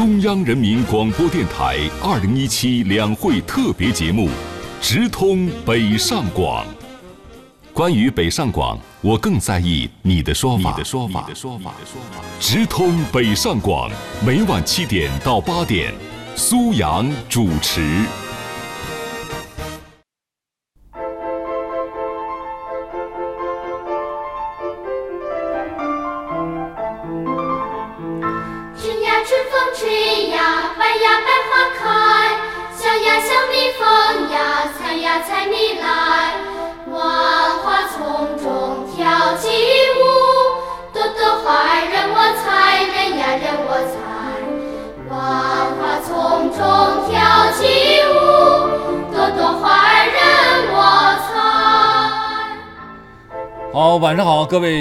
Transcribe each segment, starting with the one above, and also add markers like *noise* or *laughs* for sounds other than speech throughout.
中央人民广播电台二零一七两会特别节目，直通北上广。关于北上广，我更在意你的说法。你的说法。你的说法直通北上广，每晚七点到八点，苏阳主持。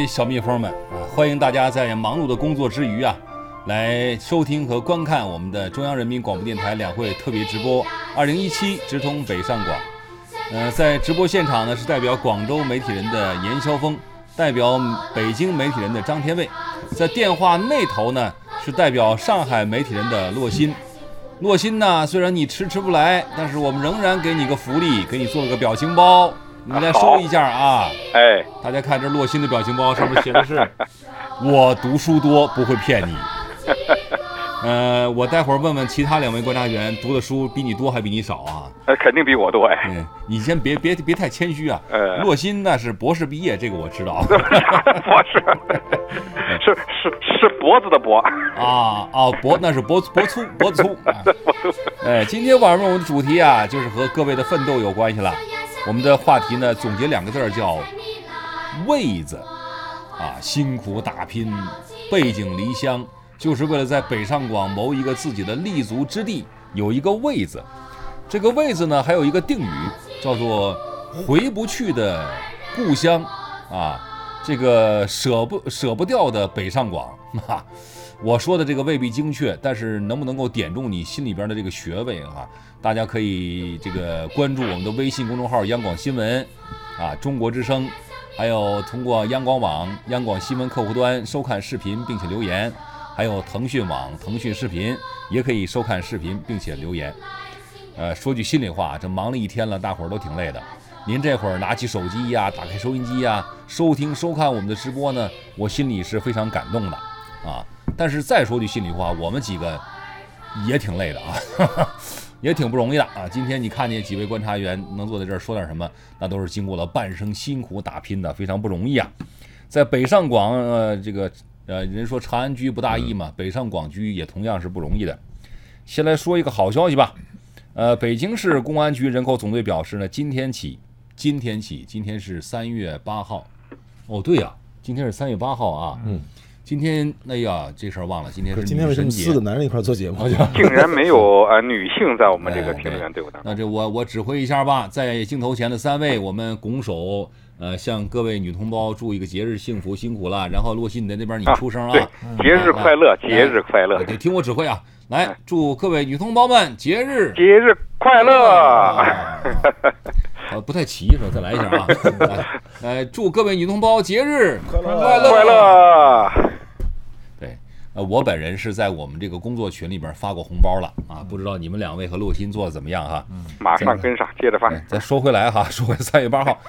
小蜜蜂们啊！欢迎大家在忙碌的工作之余啊，来收听和观看我们的中央人民广播电台两会特别直播，二零一七直通北上广。呃，在直播现场呢是代表广州媒体人的严霄峰，代表北京媒体人的张天卫，在电话那头呢是代表上海媒体人的洛欣。洛欣呢，虽然你迟迟不来，但是我们仍然给你个福利，给你做了个表情包，你来收一下啊。*laughs* 哎，大家看这洛欣的表情包，上面写的是“ *laughs* 我读书多，不会骗你”。*laughs* 呃，我待会儿问问其他两位观察员，读的书比你多还比你少啊？呃肯定比我多哎。嗯，你先别别别太谦虚啊。呃洛欣那是博士毕业，这个我知道。博士，是是是脖子的脖，啊啊，脖那是脖脖粗脖子粗。啊哎，今天晚上我们的主题啊，就是和各位的奋斗有关系了。我们的话题呢，总结两个字儿叫“位子”，啊，辛苦打拼，背井离乡，就是为了在北上广谋一个自己的立足之地，有一个位子。这个位子呢，还有一个定语，叫做“回不去的故乡”，啊，这个舍不舍不掉的北上广，哈、我说的这个未必精确，但是能不能够点中你心里边的这个穴位啊？大家可以这个关注我们的微信公众号“央广新闻”，啊，中国之声，还有通过央广网、央广新闻客户端收看视频并且留言，还有腾讯网、腾讯视频也可以收看视频并且留言。呃，说句心里话，这忙了一天了，大伙儿都挺累的。您这会儿拿起手机呀，打开收音机呀，收听收看我们的直播呢，我心里是非常感动的啊。但是再说句心里话，我们几个也挺累的啊，*laughs* 也挺不容易的啊。今天你看见几位观察员能坐在这儿说点什么，那都是经过了半生辛苦打拼的，非常不容易啊。在北上广，呃，这个呃，人说长安居不大易嘛，北上广居也同样是不容易的。先来说一个好消息吧，呃，北京市公安局人口总队表示呢，今天起，今天起，今天是三月八号，哦，对呀、今天是三月八号啊，嗯，今天哎呀，这事儿忘了，今天是今天为什么女神节四个男人一块做节目？*laughs* 竟然没有呃女性在我们这个哎评论员队伍当中。那这我我指挥一下吧，在镜头前的三位，我们拱手，呃，向各位女同胞祝一个节日幸福，辛苦了。然后洛西，你在那边你啊出声对啊，，节日快乐，哎节日快乐哎，对，听我指挥啊，来，祝各位女同胞们节日节日快乐。啊，*laughs* 呃，不太齐是吧？再来一下啊！*laughs* 来，来祝各位女同胞节日快乐快乐！我本人是在我们这个工作群里边发过红包了啊，不知道你们两位和洛鑫做的怎么样哈？马上跟上，接着发。再，说回来哈，说回三月八号，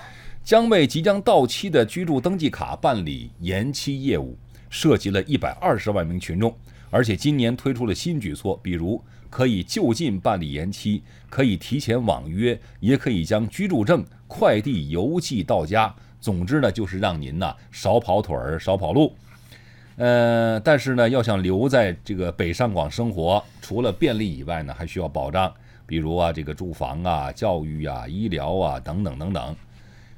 将为即将到期的居住登记卡办理延期业务，涉及了一百二十万名群众。而且今年推出了新举措，比如可以就近办理延期，可以提前网约，也可以将居住证快递邮寄到家。总之呢，就是让您呢少跑腿儿，少跑路。呃，但是呢，要想留在这个北上广生活，除了便利以外呢，还需要保障，比如啊，这个住房啊、教育啊、医疗啊等等等等。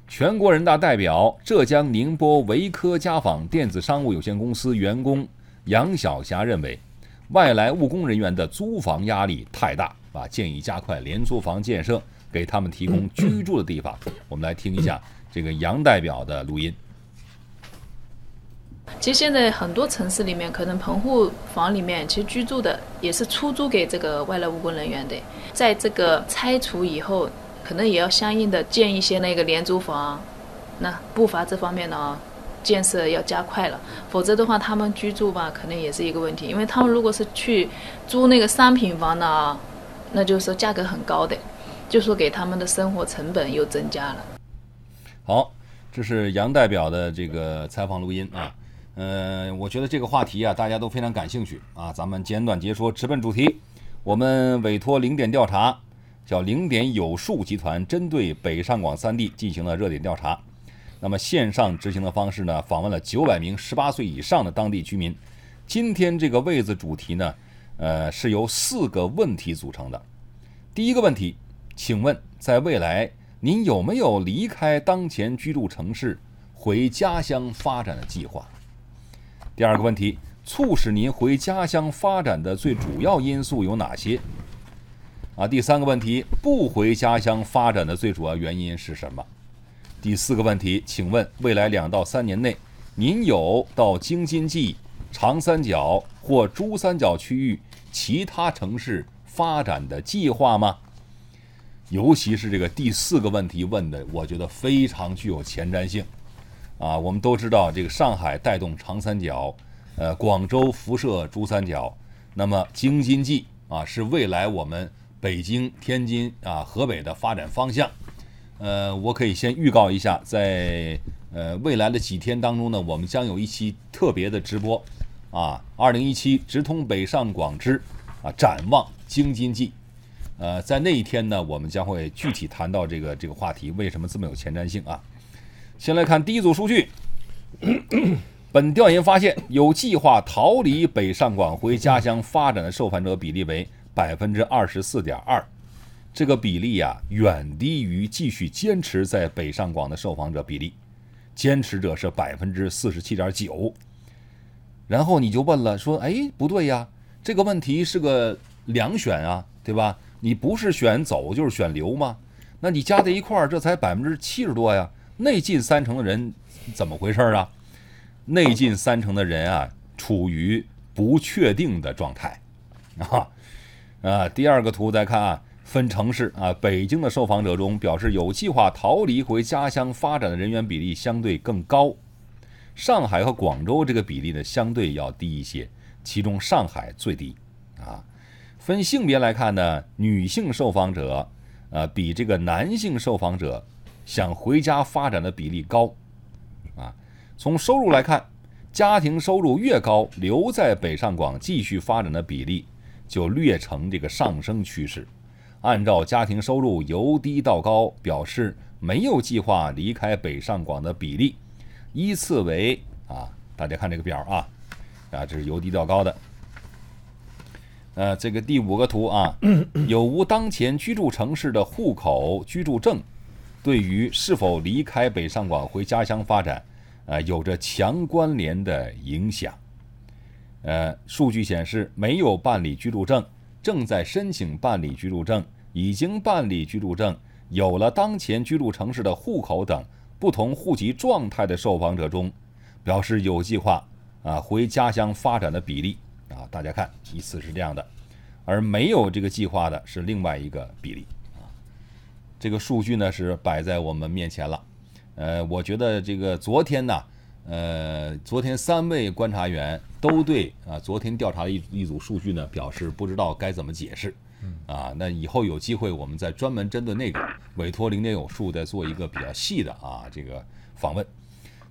全国人大代表、浙江宁波维科家纺电子商务有限公司员工杨晓霞认为，外来务工人员的租房压力太大啊，建议加快廉租房建设，给他们提供居住的地方。我们来听一下这个杨代表的录音。其实现在很多城市里面，可能棚户房里面其实居住的也是出租给这个外来务工人员的，在这个拆除以后，可能也要相应的建一些那个廉租房。那步伐这方面呢、建设要加快了，否则的话，他们居住吧，可能也是一个问题。因为他们如果是去租那个商品房呢，那就是说价格很高的，就说给他们的生活成本又增加了。好，这是杨代表的这个采访录音啊。呃，我觉得这个话题啊，大家都非常感兴趣啊。咱们简短截说，直奔主题。我们委托零点调查，叫零点有数集团，针对北上广三地进行了热点调查。那么线上执行的方式呢，访问了九百名十八岁以上的当地居民。今天这个位子主题呢，呃，是由四个问题组成的。第一个问题，请问在未来，您有没有离开当前居住城市回家乡发展的计划？第二个问题。促使您回家乡发展的最主要因素有哪些？啊，第三个问题，不回家乡发展的最主要原因是什么？第四个问题，请问未来两到三年内，您有到京津冀、长三角或珠三角区域其他城市发展的计划吗？尤其是这个第四个问题问的，我觉得非常具有前瞻性。啊，我们都知道这个上海带动长三角。呃，广州辐射珠三角，那么京津冀啊，是未来我们北京、天津啊、河北的发展方向。呃，我可以先预告一下，在呃未来的几天当中呢，我们将有一期特别的直播啊，二零一七直通北上广之啊，展望京津冀。呃，在那一天呢，我们将会具体谈到这个这个话题，为什么这么有前瞻性啊？先来看第一组数据。*coughs* 本调研发现，有计划逃离北上广回家乡发展的受访者比例为百分之二十四点二，这个比例呀远低于继续坚持在北上广的受访者比例，坚持者是百分之四十七点九。然后你就问了，说，哎，不对呀，这个问题是个两选啊，对吧？你不是选走就是选留吗？那你加在一块儿，这才百分之七十多呀，内进三成的人怎么回事啊？内进三成的人啊，处于不确定的状态，啊啊。第二个图再看啊，分城市啊，北京的受访者中表示有计划逃离回家乡发展的人员比例相对更高，上海和广州这个比例呢相对要低一些，其中上海最低啊。分性别来看呢，女性受访者呃比这个男性受访者想回家发展的比例高。啊从收入来看，家庭收入越高，留在北上广继续发展的比例就略呈这个上升趋势。按照家庭收入由低到高，表示没有计划离开北上广的比例，依次为啊，大家看这个表啊，啊，这是由低到高的。呃，这个第五个图啊，*coughs* 有无当前居住城市的户口居住证，对于是否离开北上广回家乡发展。呃，有着强关联的影响。呃，数据显示，没有办理居住证、正在申请办理居住证、已经办理居住证、有了当前居住城市的户口等不同户籍状态的受访者中，表示有计划啊回家乡发展的比例啊，大家看，依次是这样的，而没有这个计划的是另外一个比例。这个数据呢是摆在我们面前了。呃，我觉得这个昨天呢，呃，昨天三位观察员都对啊，昨天调查的一一组数据呢表示不知道该怎么解释，啊，那以后有机会我们再专门针对那个委托零点有数再做一个比较细的啊这个访问。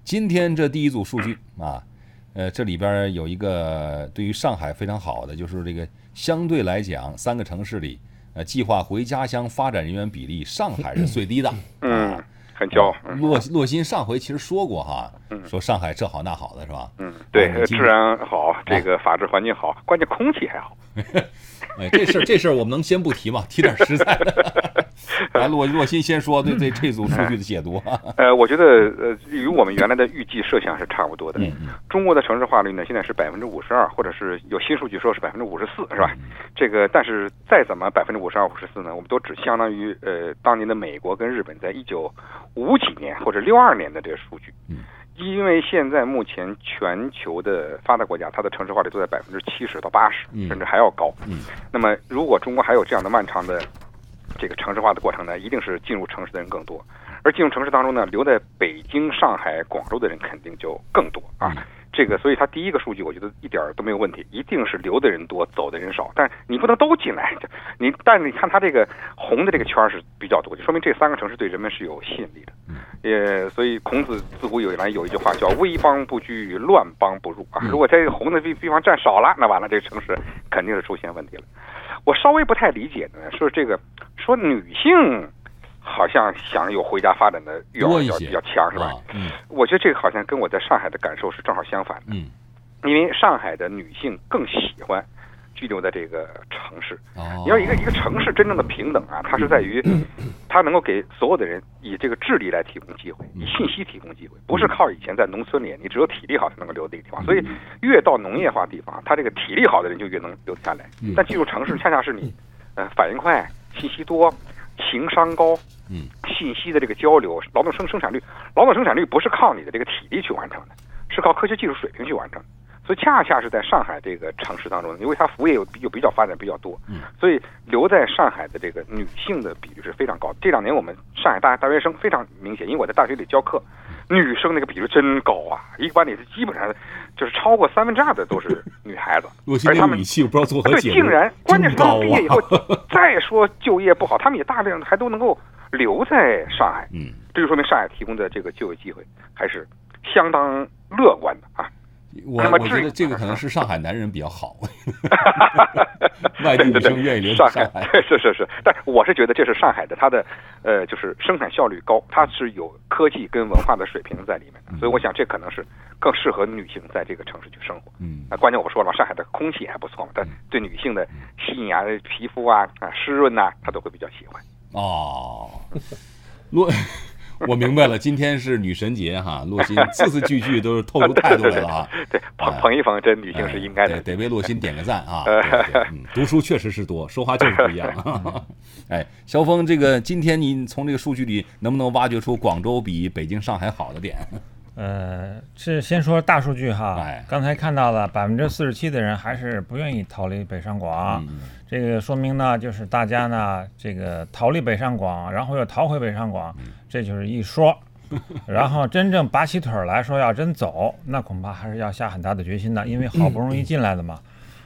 今天这第一组数据啊，呃，这里边有一个对于上海非常好的，就是这个相对来讲三个城市里，呃，计划回家乡发展人员比例，上海是最低的。嗯。很骄傲。洛洛鑫上回其实说过哈，说上海这好那好的是吧？嗯，对，治安好，这个法治环境好，关键空气还好。*laughs* 哎，这事儿这事儿我们能先不提吗？提点实在的。*laughs* 来，洛洛鑫先说对对这组数据的解读。*laughs* 呃，我觉得呃，与我们原来的预计设想是差不多的。中国的城市化率呢，现在是百分之五十二，或者是有新数据说是百分之五十四，是吧？这个，但是再怎么百分之五十二、五十四呢，我们都只相当于呃当年的美国跟日本在一九五几年或者六二年的这个数据。因为现在目前全球的发达国家，它的城市化率都在百分之七十到八十，甚至还要高。嗯，那么如果中国还有这样的漫长的这个城市化的过程呢，一定是进入城市的人更多，而进入城市当中呢，留在北京、上海、广州的人肯定就更多啊。这个，所以它第一个数据，我觉得一点都没有问题，一定是留的人多，走的人少。但你不能都进来，你但是你看它这个红的这个圈是比较多，就说明这三个城市对人们是有吸引力的。也所以孔子自古以来有一句话叫“危邦不居，乱邦不入”啊。如果这个红的地地方占少了，那完了，这个城市肯定是出现问题了。我稍微不太理解的呢，说这个说女性。好像想有回家发展的欲望比较比较强，是吧？嗯，我觉得这个好像跟我在上海的感受是正好相反的。嗯，因为上海的女性更喜欢居留在这个城市。哦，你要一个一个城市真正的平等啊，它是在于 *clears throat* 它能够给所有的人以这个智力来提供机会，以信息提供机会，不是靠以前在农村里，你只有体力好才能够留在这个地方。所以越到农业化地方，它这个体力好的人就越能留下来。但进入城市，恰恰是你呃反应快、信息多。情商高，嗯，信息的这个交流，劳动生生产率，劳动生产率不是靠你的这个体力去完成的，是靠科学技术水平去完成。所以恰恰是在上海这个城市当中，因为它服务业又又比较发展比较多，嗯，所以留在上海的这个女性的比率是非常高的。这两年我们上海大大学生非常明显，因为我在大学里教课，女生那个比例真高啊，一个班里是基本上就是超过三分之二的都是 *laughs* 女孩子，而他们语气不知道作何解对，竟然关键是他们毕业以后啊 *laughs* 再说就业不好，他们也大量的还都能够留在上海，嗯，这就说明上海提供的这个就业机会还是相当乐观的啊。我我觉得这个可能是上海男人比较好，*laughs* 外地女生愿意留上在上海。*laughs* 是是是，但我是觉得这是上海的，它的呃就是生产效率高，它是有科技跟文化的水平在里面的，所以我想这可能是更适合女性在这个城市去生活。嗯那，关键我说了嘛，上海的空气还不错嘛，但对女性的吸引啊、皮肤啊、啊湿润呐、她都会比较喜欢。哦，洛，*laughs* 我明白了，今天是女神节哈，洛心字字句句都是透出态度来了啊。*laughs* 对，捧捧一捧，这女性是应该的。哎得得为洛心点个赞啊！*laughs* 嗯，读书确实是多，说话就是不一样。哎，肖峰，这个今天你从这个数据里能不能挖掘出广州比北京、上海好的点？呃，是先说大数据哈，哎刚才看到了百分之四十七的人还是不愿意逃离北上广，嗯这个说明呢，就是大家呢这个逃离北上广，然后又逃回北上广，嗯这就是一说。*laughs* 然后真正拔起腿儿来说要真走，那恐怕还是要下很大的决心的，因为好不容易进来的嘛。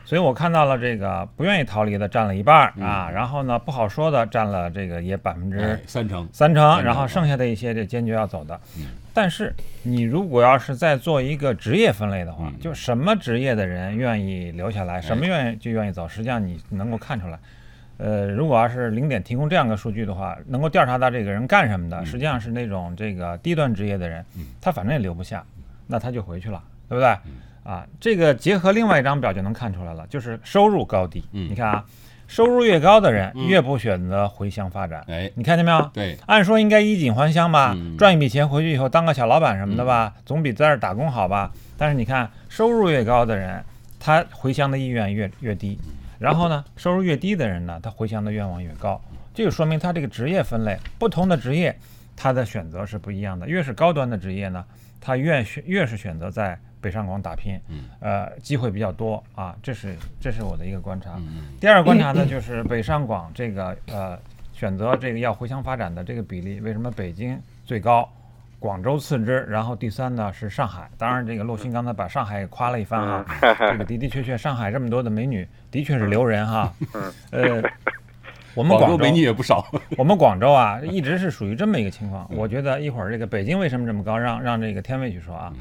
所以我看到了这个不愿意逃离的占了一半儿啊，然后呢不好说的占了这个也百分之三成。三成，然后啊剩下的一些这坚决要走的。嗯但是你如果要是在做一个职业分类的话，嗯就什么职业的人愿意留下来，什么愿意就愿意走，实际上你能够看出来。呃，如果要是零点提供这样的数据的话，能够调查到这个人干什么的，实际上是那种这个低端职业的人，他反正也留不下，那他就回去了，对不对？啊，这个结合另外一张表就能看出来了，就是收入高低。嗯你看啊，收入越高的人越不选择回乡发展。哎，你看见没有？对，按说应该衣锦还乡吧，嗯赚一笔钱回去以后当个小老板什么的吧，总比在这儿打工好吧。但是你看，收入越高的人，他回乡的意愿越越低，然后呢，收入越低的人呢，他回乡的愿望越高。这就说明他这个职业分类，不同的职业，他的选择是不一样的。越是高端的职业呢，他越选越是选择在北上广打拼，呃，机会比较多啊。这是这是我的一个观察。第二个观察呢，*laughs* 就是北上广这个呃选择这个要回乡发展的这个比例，为什么北京最高，广州次之，然后第三呢是上海。当然，这个陆鑫刚才把上海也夸了一番哈，这个的的确确，上海这么多的美女，的确是留人哈。*laughs* 呃，我们广州广州美女也不少。*laughs* 我们广州啊，一直是属于这么一个情况。我觉得一会儿这个北京为什么这么高，让让这个天卫去说啊。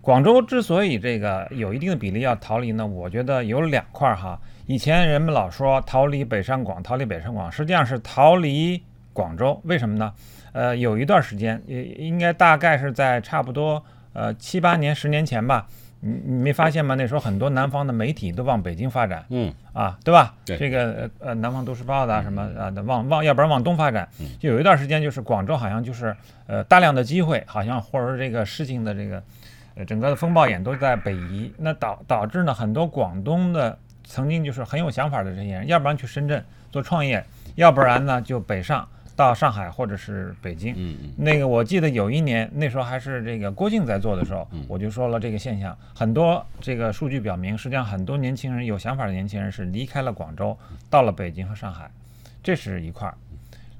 广州之所以这个有一定的比例要逃离呢，我觉得有两块儿哈。以前人们老说逃离北上广，逃离北上广，实际上是逃离广州。为什么呢？呃，有一段时间，也应该大概是在差不多呃七八年、十年前吧。你你没发现吗？那时候很多南方的媒体都往北京发展，嗯，啊，对吧？对这个呃呃，南方都市报的啊什么啊的往往，要不然往东发展。就有一段时间，就是广州好像就是呃大量的机会，好像或者说这个事情的这个呃整个的风暴眼都在北移，那导导致呢很多广东的曾经就是很有想法的这些人，要不然去深圳做创业，要不然呢就北上到上海或者是北京。嗯嗯那个我记得有一年，那时候还是这个郭靖在做的时候，我就说了这个现象，很多这个数据表明，实际上很多年轻人有想法的年轻人是离开了广州，到了北京和上海，这是一块儿。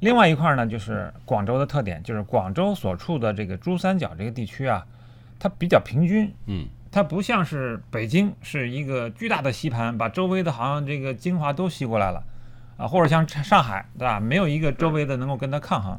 另外一块呢，就是广州的特点，就是广州所处的这个珠三角这个地区啊，它比较平均，嗯它不像是北京是一个巨大的吸盘，把周围的好像这个精华都吸过来了，啊，或者像上海，对吧？没有一个周围的能够跟它抗衡。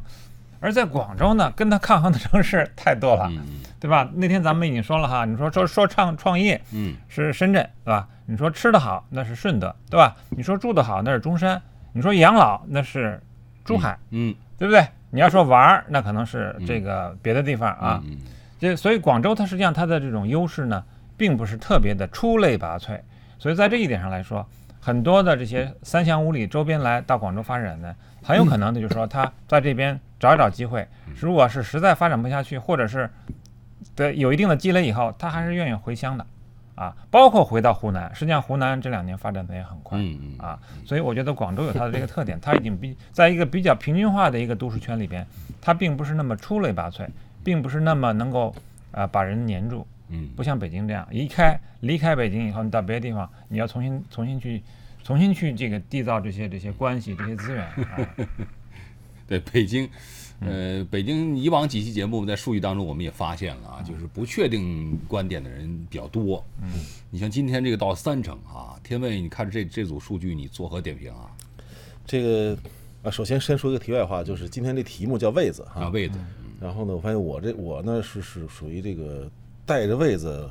而在广州呢，跟它抗衡的城市太多了，嗯对吧？那天咱们已经说了哈，你说说说创创业嗯是深圳，对吧？你说吃的好那是顺德，对吧？你说住的好那是中山，你说养老那是珠海，嗯对不对？你要说玩儿，那可能是这个别的地方啊。嗯这所以广州它实际上它的这种优势呢，并不是特别的出类拔萃。所以在这一点上来说，很多的这些三乡五里周边来到广州发展的，很有可能的就是说他在这边找一找机会，如果是实在发展不下去，或者是的有一定的积累以后，他还是愿意回乡的。啊，包括回到湖南，实际上湖南这两年发展的也很快，啊，所以我觉得广州有它的这个特点，它已经比在一个比较平均化的一个都市圈里边，它并不是那么出类拔萃，并不是那么能够啊、把人粘住，嗯。不像北京这样，一开离开北京以后，你到别的地方，你要重新重新去重新去这个缔造这些这些关系这些资源 *laughs* 啊，对北京，嗯。呃，北京以往几期节目在数据当中我们也发现了嗯。啊，就是不确定观点的人比较多。嗯，你像今天这个到三成啊，天卫，你看这这组数据，你作何点评啊？这个啊，首先先说一个题外话，就是今天这题目叫位子啊，哈。位子，然后呢，我发现我这我呢是是属于这个带着位子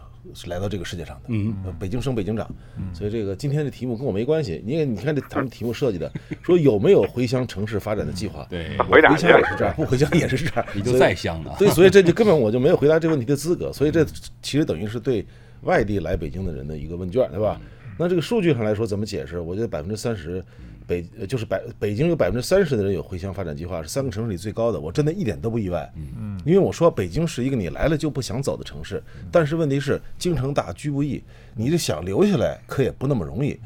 来到这个世界上的，嗯呃，北京生北京长，所以这个今天的题目跟我没关系。你看，你看这咱们题目设计的，说有没有回乡城市发展的计划？对，回乡也是这样，不回乡也是这样，你就所以再香了。对，所以这就根本我就没有回答这个问题的资格，所以这其实等于是对外地来北京的人的一个问卷，对吧？那这个数据上来说怎么解释？我觉得百分之三十，北呃就是百北京有百分之三十的人有回乡发展计划，是三个城市里最高的，我真的一点都不意外。嗯，因为我说北京是一个你来了就不想走的城市，但是问题是京城大居不易，你就想留下来可也不那么容易。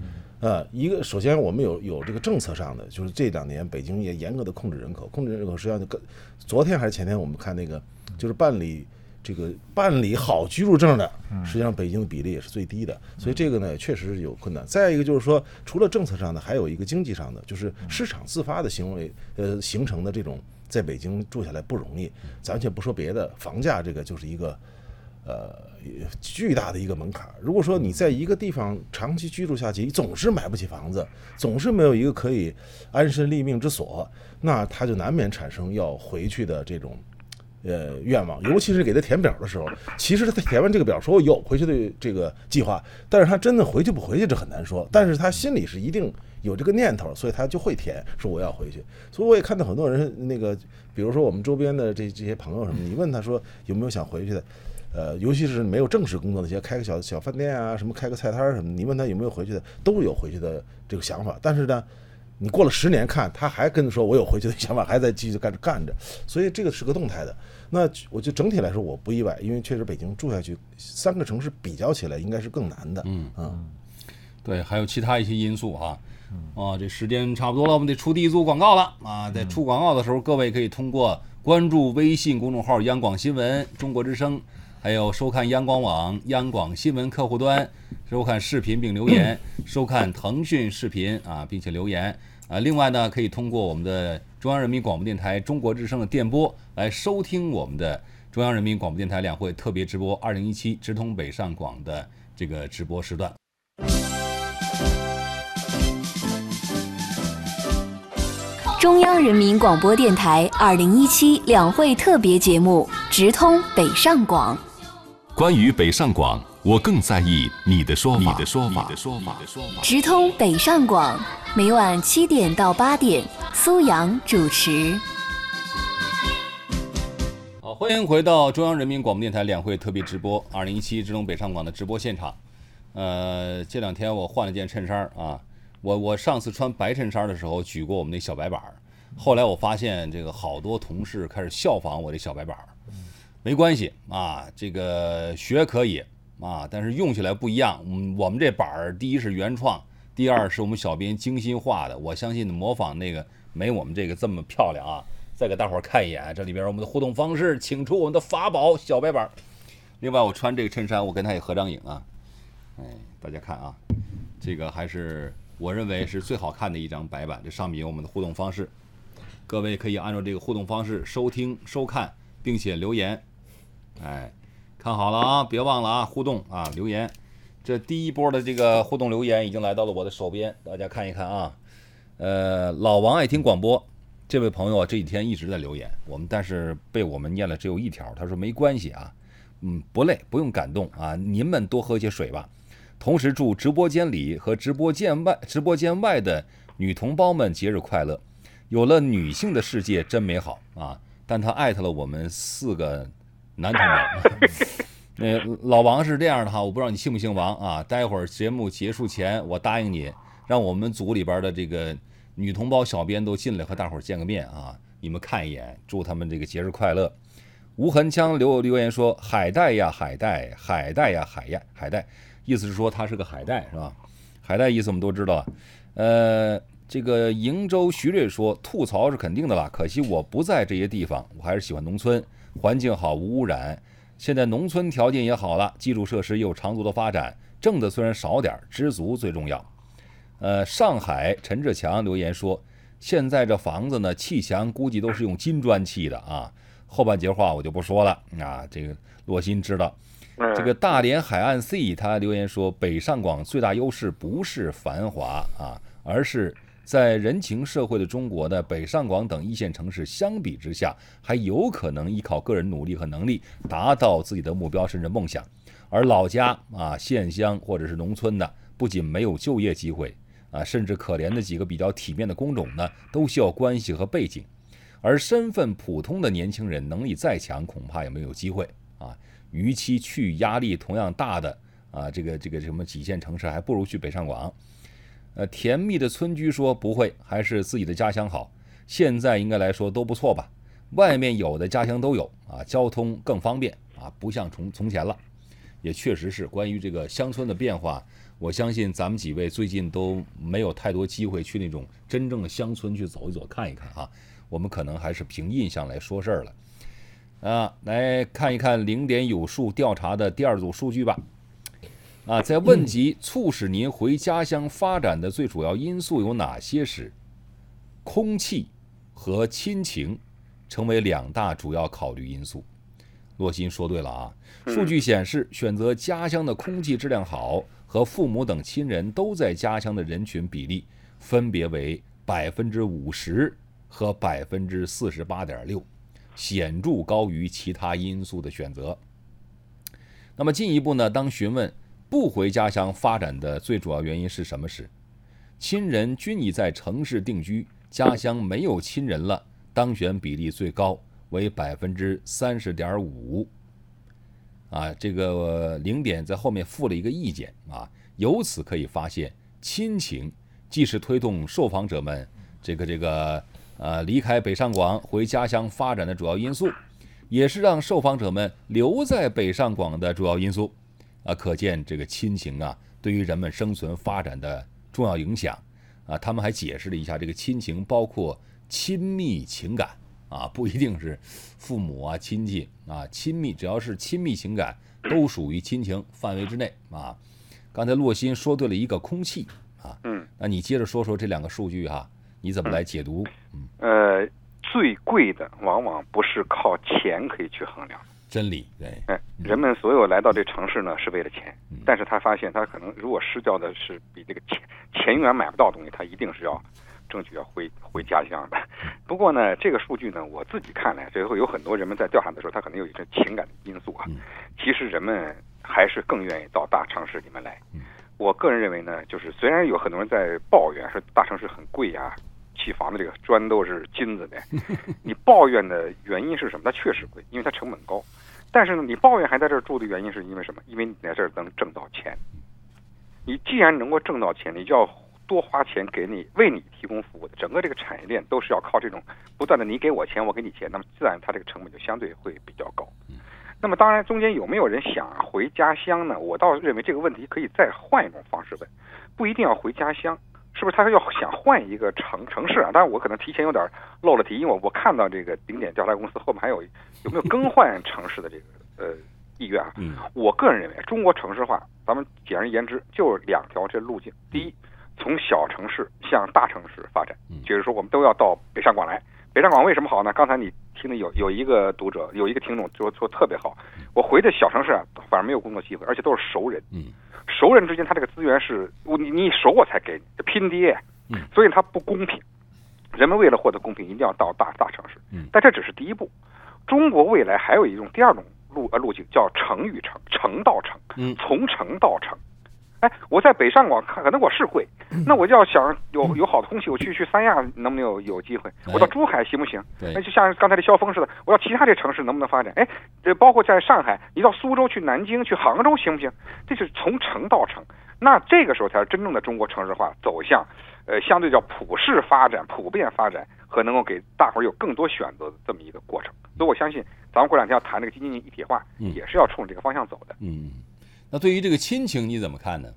呃，一个首先我们有有这个政策上的，就是这两年北京也严格的控制人口，控制人口实际上就跟昨天还是前天我们看那个就是办理这个办理好居住证的，实际上北京的比例也是最低的，所以这个呢确实是有困难。再一个就是说，除了政策上的，还有一个经济上的，就是市场自发的行为，呃，形成的这种在北京住下来不容易。咱且不说别的，房价这个就是一个。呃，巨大的一个门槛。如果说你在一个地方长期居住下去，总是买不起房子，总是没有一个可以安身立命之所，那他就难免产生要回去的这种呃愿望。尤其是给他填表的时候，其实他填完这个表说有回去的这个计划，但是他真的回去不回去这很难说。但是他心里是一定有这个念头，所以他就会填说我要回去。所以我也看到很多人那个，比如说我们周边的这这些朋友什么，你问他说有没有想回去的。呃，尤其是没有正式工作那些，开个小小饭店啊，什么开个菜摊什么，你问他有没有回去的，都有回去的这个想法。但是呢，你过了十年看，他还跟说我有回去的想法，还在继续干着干着，所以这个是个动态的。那我就整体来说我不意外，因为确实北京住下去，三个城市比较起来应该是更难的。嗯啊，对，还有其他一些因素哈。啊，这时间差不多了，我们得出第一组广告了啊！在出广告的时候，各位可以通过关注微信公众号“央广新闻中国之声”，还有收看央广网央广新闻客户端，收看视频并留言，收看腾讯视频啊，并且留言啊。另外呢，可以通过我们的中央人民广播电台中国之声的电波来收听我们的中央人民广播电台两会特别直播二零一七直通北上广的这个直播时段。中央人民广播电台二零一七两会特别节目直通北上广。关于北上广，我更在意你的说法。你的说法。你的说法。直通北上广，每晚七点到八点，苏阳主持。好，欢迎回到中央人民广播电台两会特别直播二零一七直通北上广的直播现场。呃，这两天我换了件衬衫啊，我我上次穿白衬衫的时候举过我们那小白板儿，后来我发现这个好多同事开始效仿我这小白板儿。没关系啊，这个学可以啊，但是用起来不一样。嗯，我们这板儿，第一是原创，第二是我们小编精心画的。我相信模仿那个没我们这个这么漂亮啊。再给大伙儿看一眼，这里边我们的互动方式，请出我们的法宝小白板。另外，我穿这个衬衫，我跟他也合张影啊。哎，大家看啊，这个还是我认为是最好看的一张白板，这上面有我们的互动方式。各位可以按照这个互动方式收听、收看，并且留言。哎，看好了啊，别忘了啊，互动啊，留言。这第一波的这个互动留言已经来到了我的手边，大家看一看啊。呃，老王爱听广播，这位朋友啊，这几天一直在留言，我们但是被我们念了只有一条，他说没关系啊，嗯，不累，不用感动啊，您们多喝些水吧。同时祝直播间里和直播间外、直播间外的女同胞们节日快乐。有了女性的世界真美好啊！但他艾特了我们四个男同胞。*laughs* 那老王是这样的哈，我不知道你姓不姓王啊？待会儿节目结束前，我答应你，让我们组里边的这个女同胞小编都进来和大伙儿见个面啊！你们看一眼，祝他们这个节日快乐。无痕枪留留言说：“海带呀，海带，海带呀，海呀，海带。”意思是说他是个海带是吧？海带意思我们都知道。呃，这个瀛州徐瑞说：“吐槽是肯定的啦，可惜我不在这些地方，我还是喜欢农村，环境好，无污染。”现在农村条件也好了，基础设施有长足的发展，挣的虽然少点，知足最重要。呃，上海陈志强留言说，现在这房子呢，砌墙估计都是用金砖砌的啊。后半截话我就不说了啊，这个洛心知道。这个大连海岸 C 他留言说，北上广最大优势不是繁华啊，而是。在人情社会的中国呢，北上广等一线城市相比之下，还有可能依靠个人努力和能力达到自己的目标甚至梦想。而老家啊、县乡或者是农村的，不仅没有就业机会啊，甚至可怜的几个比较体面的工种呢，都需要关系和背景。而身份普通的年轻人，能力再强，恐怕也没有机会啊。与其去压力同样大的啊，这个这个什么几线城市，还不如去北上广。呃，甜蜜的村居说不会，还是自己的家乡好。现在应该来说都不错吧？外面有的家乡都有啊，交通更方便啊，不像从从前了。也确实是关于这个乡村的变化，我相信咱们几位最近都没有太多机会去那种真正的乡村去走一走、看一看啊。我们可能还是凭印象来说事儿了。啊，来看一看零点有数调查的第二组数据吧。啊，在问及促使您回家乡发展的最主要因素有哪些时，空气和亲情成为两大主要考虑因素。洛心说对了啊，数据显示，选择家乡的空气质量好和父母等亲人都在家乡的人群比例分别为百分之五十和百分之四十八点六，显著高于其他因素的选择。那么进一步呢，当询问。不回家乡发展的最主要原因是什么是，亲人均已在城市定居，家乡没有亲人了。当选比例最高为百分之三十点五。啊，这个零点在后面附了一个意见啊。由此可以发现，亲情既是推动受访者们这个这个呃离开北上广回家乡发展的主要因素，也是让受访者们留在北上广的主要因素。啊，可见这个亲情啊，对于人们生存发展的重要影响啊。他们还解释了一下，这个亲情包括亲密情感啊，不一定是父母啊、亲戚啊，亲密只要是亲密情感，都属于亲情范围之内啊。刚才洛欣说对了一个空气啊，嗯，那你接着说说这两个数据哈，你怎么来解读？嗯，呃，最贵的往往不是靠钱可以去衡量。真理对，哎，人们所有来到这城市呢，是为了钱，但是他发现他可能如果失掉的是比这个钱钱永远买不到东西，他一定是要争取要回回家乡的。不过呢，这个数据呢，我自己看来，最后有很多人们在调查的时候，他可能有一些情感的因素啊。其实人们还是更愿意到大城市里面来。我个人认为呢，就是虽然有很多人在抱怨说大城市很贵呀，砌房子这个砖都是金子的，*laughs* 你抱怨的原因是什么？它确实贵，因为它成本高。但是呢，你抱怨还在这儿住的原因是因为什么？因为你在这儿能挣到钱。你既然能够挣到钱，你就要多花钱给你为你提供服务的整个这个产业链都是要靠这种不断的你给我钱，我给你钱，那么自然它这个成本就相对会比较高。那么当然中间有没有人想回家乡呢？我倒认为这个问题可以再换一种方式问，不一定要回家乡。是不是他要想换一个城城市啊？当然我可能提前有点漏了题，因为我我看到这个顶点调查公司后面还有有没有更换城市的这个呃意愿啊？嗯，我个人认为中国城市化，咱们简而言之就是两条这路径。第一，从小城市向大城市发展，就是说我们都要到北上广来，北上广为什么好呢？刚才你听的有有一个读者，有一个听众说说特别好。我回的小城市啊，反而没有工作机会，而且都是熟人。嗯，熟人之间他这个资源是我你你熟我才给你，拼爹。嗯，所以它不公平。人们为了获得公平，一定要到大大城市。嗯，但这只是第一步。中国未来还有一种第二种路呃路径，叫城与城，城到城，嗯从城到城。哎，我在北上广看，可能我是会，那我就要想有有好的空气，我去去三亚能不能有有机会？我到珠海行不行？那就像刚才的萧峰似的，我到其他这城市能不能发展？哎，这包括在上海，你到苏州、去南京、去杭州行不行？这是从城到城，那这个时候才是真正的中国城市化走向，呃，相对叫普世发展、普遍发展和能够给大伙儿有更多选择的这么一个过程。所以我相信，咱们过两天要谈这个京津冀一体化，嗯也是要冲着这个方向走的。嗯，那对于这个亲情你怎么看呢？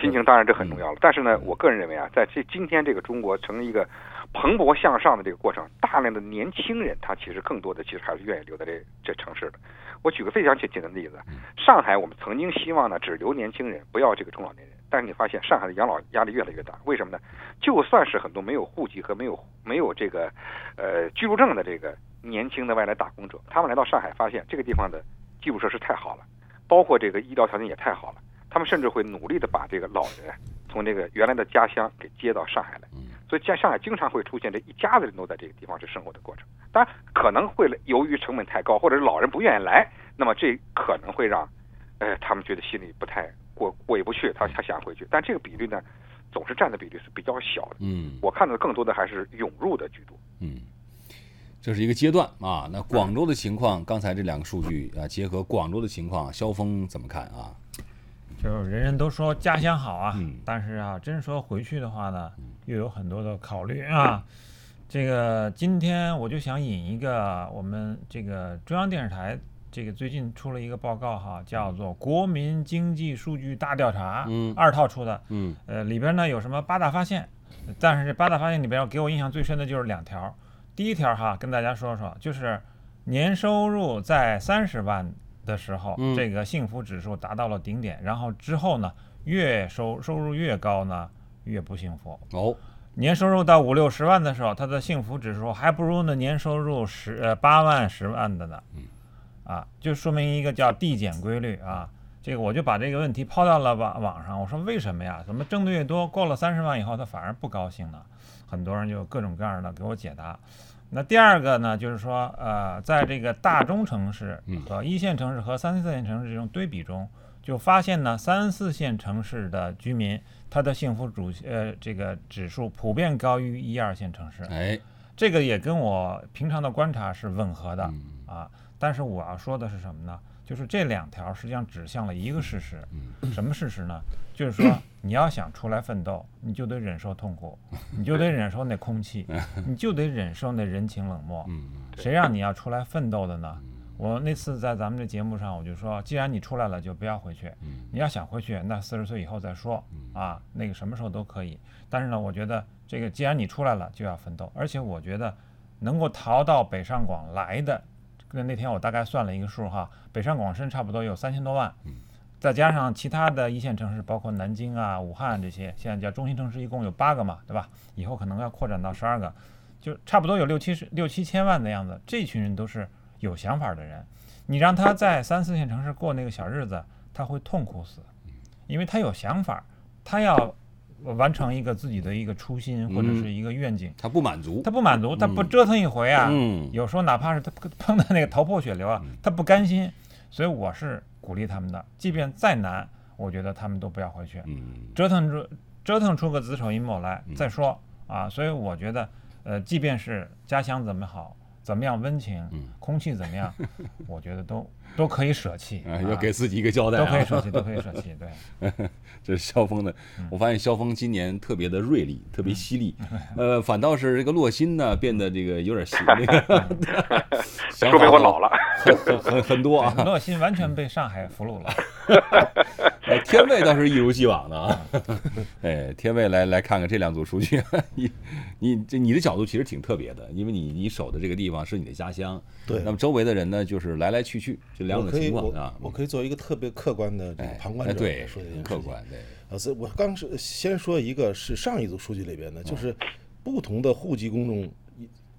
亲情当然这很重要了，但是呢，我个人认为啊，在这今天这个中国成一个蓬勃向上的这个过程，大量的年轻人他其实更多的其实还是愿意留在这这城市的。我举个非常简简单的例子，上海我们曾经希望呢只留年轻人，不要这个中老年人，但是你发现上海的养老压力越来越大，为什么呢？就算是很多没有户籍和没有没有这个呃居住证的这个年轻的外来打工者，他们来到上海，发现这个地方的基础设施太好了，包括这个医疗条件也太好了。他们甚至会努力的把这个老人从这个原来的家乡给接到上海来，所以在上海经常会出现这一家子人都在这个地方去生活的过程。当然可能会由于成本太高，或者是老人不愿意来，那么这可能会让，呃，他们觉得心里不太过过意不去，他他想回去。但这个比率呢，总是占的比率是比较小的。嗯我看到的更多的还是涌入的居多。嗯，这是一个阶段啊。那广州的情况，刚才这两个数据啊，结合广州的情况，萧峰怎么看啊？就是人人都说家乡好啊，嗯但是啊，真说回去的话呢，又有很多的考虑啊。这个今天我就想引一个我们这个中央电视台这个最近出了一个报告哈，叫做《国民经济数据大调查》，嗯二套出的，嗯呃，里边呢有什么八大发现，但是这八大发现里边给我印象最深的就是两条。第一条哈，跟大家说说，就是年收入在三十万的时候，嗯这个幸福指数达到了顶点，然后之后呢，越收收入越高呢，越不幸福。哦，年收入到五六十万的时候，他的幸福指数还不如那年收入十呃八万十万的呢。啊，就说明一个叫递减规律啊。这个我就把这个问题抛到了网网上，我说为什么呀？怎么挣得越多，过了三十万以后他反而不高兴呢？很多人就各种各样的给我解答。那第二个呢，就是说，呃，在这个大中城市和一线城市和三四线城市这种对比中，就发现呢，三四线城市的居民他的幸福主呃这个指数普遍高于一二线城市。哎，这个也跟我平常的观察是吻合的嗯啊。但是我要说的是什么呢？就是这两条实际上指向了一个事实，*clears throat* 什么事实呢？就是说 *clears throat* 你要想出来奋斗，你就得忍受痛苦，你就得忍受那空气，*laughs* 你就得忍受那人情冷漠。嗯谁让你要出来奋斗的呢？我那次在咱们的节目上，我就说，既然你出来了，就不要回去。你要想回去，那四十岁以后再说啊，那个什么时候都可以。但是呢，我觉得这个既然你出来了，就要奋斗。而且我觉得能够逃到北上广来的，那那天我大概算了一个数哈，北上广深差不多有三千多万，再加上其他的一线城市，包括南京啊、武汉这些，现在叫中心城市，一共有八个嘛，对吧？以后可能要扩展到十二个，就差不多有六七十六七千万的样子。这群人都是有想法的人，你让他在三四线城市过那个小日子，他会痛苦死，因为他有想法，他要完成一个自己的一个初心或者是一个愿景，他不满足。他，不满足，他不折腾一回啊，嗯。有时候哪怕是他碰到那个头破血流啊，他不甘心，所以我是鼓励他们的，即便再难，我觉得他们都不要回去，嗯。折腾出折腾出个子丑寅卯来再说啊。所以我觉得，呃，即便是家乡怎么好，怎么样温情，空气怎么样，我觉得都都可以舍弃，啊，要给自己一个交代啊。都可以舍弃，都可以舍弃，*laughs* 对。这是萧峰的，我发现萧峰今年特别的锐利，特别犀利，呃，反倒是这个洛心呢变得这个有点细，那个想说明我老了。很很很很多啊。*laughs* 洛心完全被上海俘虏了。*laughs* 哎，天卫倒是一如既往的啊。哎，天卫来来看看这两组数据，你你这你的角度其实挺特别的，因为你你守的这个地方是你的家乡，对那么周围的人呢，就是来来去去，这两种我可以我情况啊。我可以作为一个特别客观的这个哎旁观者来说这件事情。客观对。啊，所以我刚是先说一个是上一组数据里边的，哦就是不同的户籍公众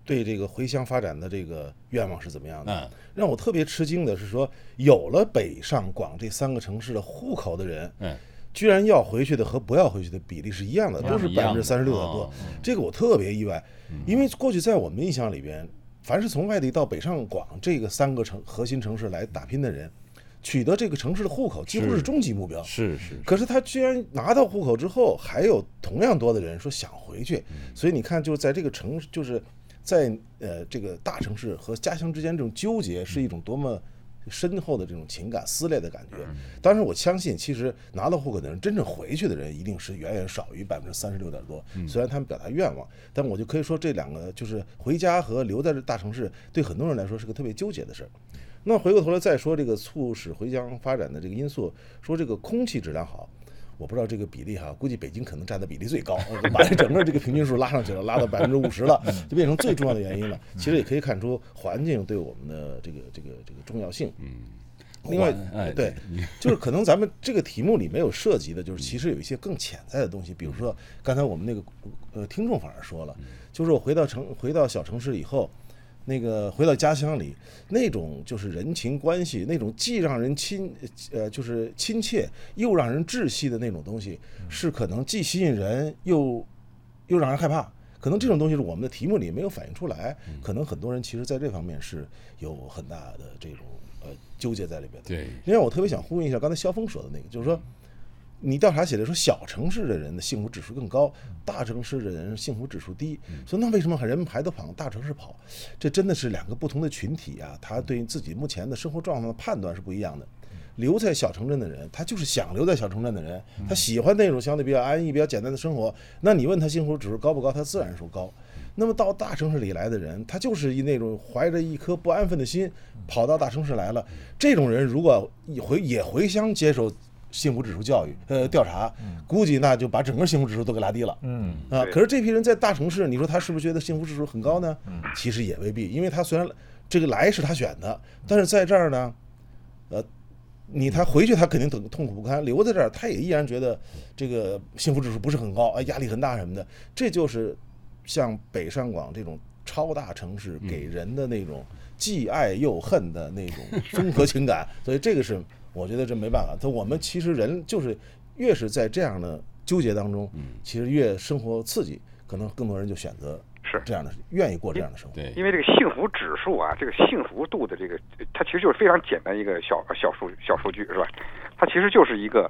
对这个回乡发展的这个愿望是怎么样的。嗯让我特别吃惊的是说，有了北上广这三个城市的户口的人，嗯，居然要回去的和不要回去的比例是一样的，都是百分之三十六点多哦。这个我特别意外，因为过去在我们印象里边，凡是从外地到北上广这个三个城核心城市来打拼的人，取得这个城市的户口几乎是是终极目标。是是，可是他居然拿到户口之后，还有同样多的人说想回去，所以你看，就是在这个城，就是在呃这个大城市和家乡之间这种纠结，是一种多么深厚的这种情感撕裂的感觉。当时，我相信，其实拿到户口的人，真正回去的人一定是远远少于百分之三十六点多。虽然他们表达愿望，但我就可以说，这两个就是回家和留在这大城市，对很多人来说是个特别纠结的事儿。那回过头来再说这个促使回乡发展的这个因素，说这个空气质量好，我不知道这个比例哈，估计北京可能占的比例最高，把这整个这个平均数拉上去了，拉到百分之五十了，就变成最重要的原因了。其实也可以看出环境对我们的这个这个这个重要性。另外环哎，对，就是可能咱们这个题目里没有涉及的，就是其实有一些更潜在的东西，比如说刚才我们那个呃听众反而说了，就是我回到城回到小城市以后，那个回到家乡里那种就是人情关系，那种既让人亲呃就是亲切又让人窒息的那种东西，是可能既吸引人又又让人害怕。可能这种东西是我们的题目里没有反映出来，可能很多人其实在这方面是有很大的这种呃纠结在里边的。对，另外，我特别想呼应一下刚才肖峰说的那个，就是说，你调查写的说小城市的人的幸福指数更高，大城市的人幸福指数低，所以那为什么人们还都往大城市跑？这真的是两个不同的群体啊，他对自己目前的生活状况的判断是不一样的。留在小城镇的人，他就是想留在小城镇的人，他喜欢那种相对比较安逸、比较简单的生活。那你问他幸福指数高不高，他自然说高。那么到大城市里来的人，他就是以那种怀着一颗不安分的心跑到大城市来了。这种人如果也回也回乡接受幸福指数教育呃调查，估计那就把整个幸福指数都给拉低了。嗯啊，可是这批人在大城市，你说他是不是觉得幸福指数很高呢？其实也未必，因为他虽然这个来是他选的，但是在这儿呢，呃，你他回去他肯定痛痛苦不堪，留在这儿他也依然觉得这个幸福指数不是很高，啊，压力很大什么的。这就是像北上广这种超大城市给人的那种既爱又恨的那种综合情感，*laughs* 所以这个是我觉得这没办法。他我们其实人就是越是在这样的纠结当中，其实越生活刺激，可能更多人就选择是这样的，愿意过这样的生活。对，因为这个幸福指数啊，这个幸福度的这个，它其实就是非常简单一个小小数小数据，是吧？它其实就是一个，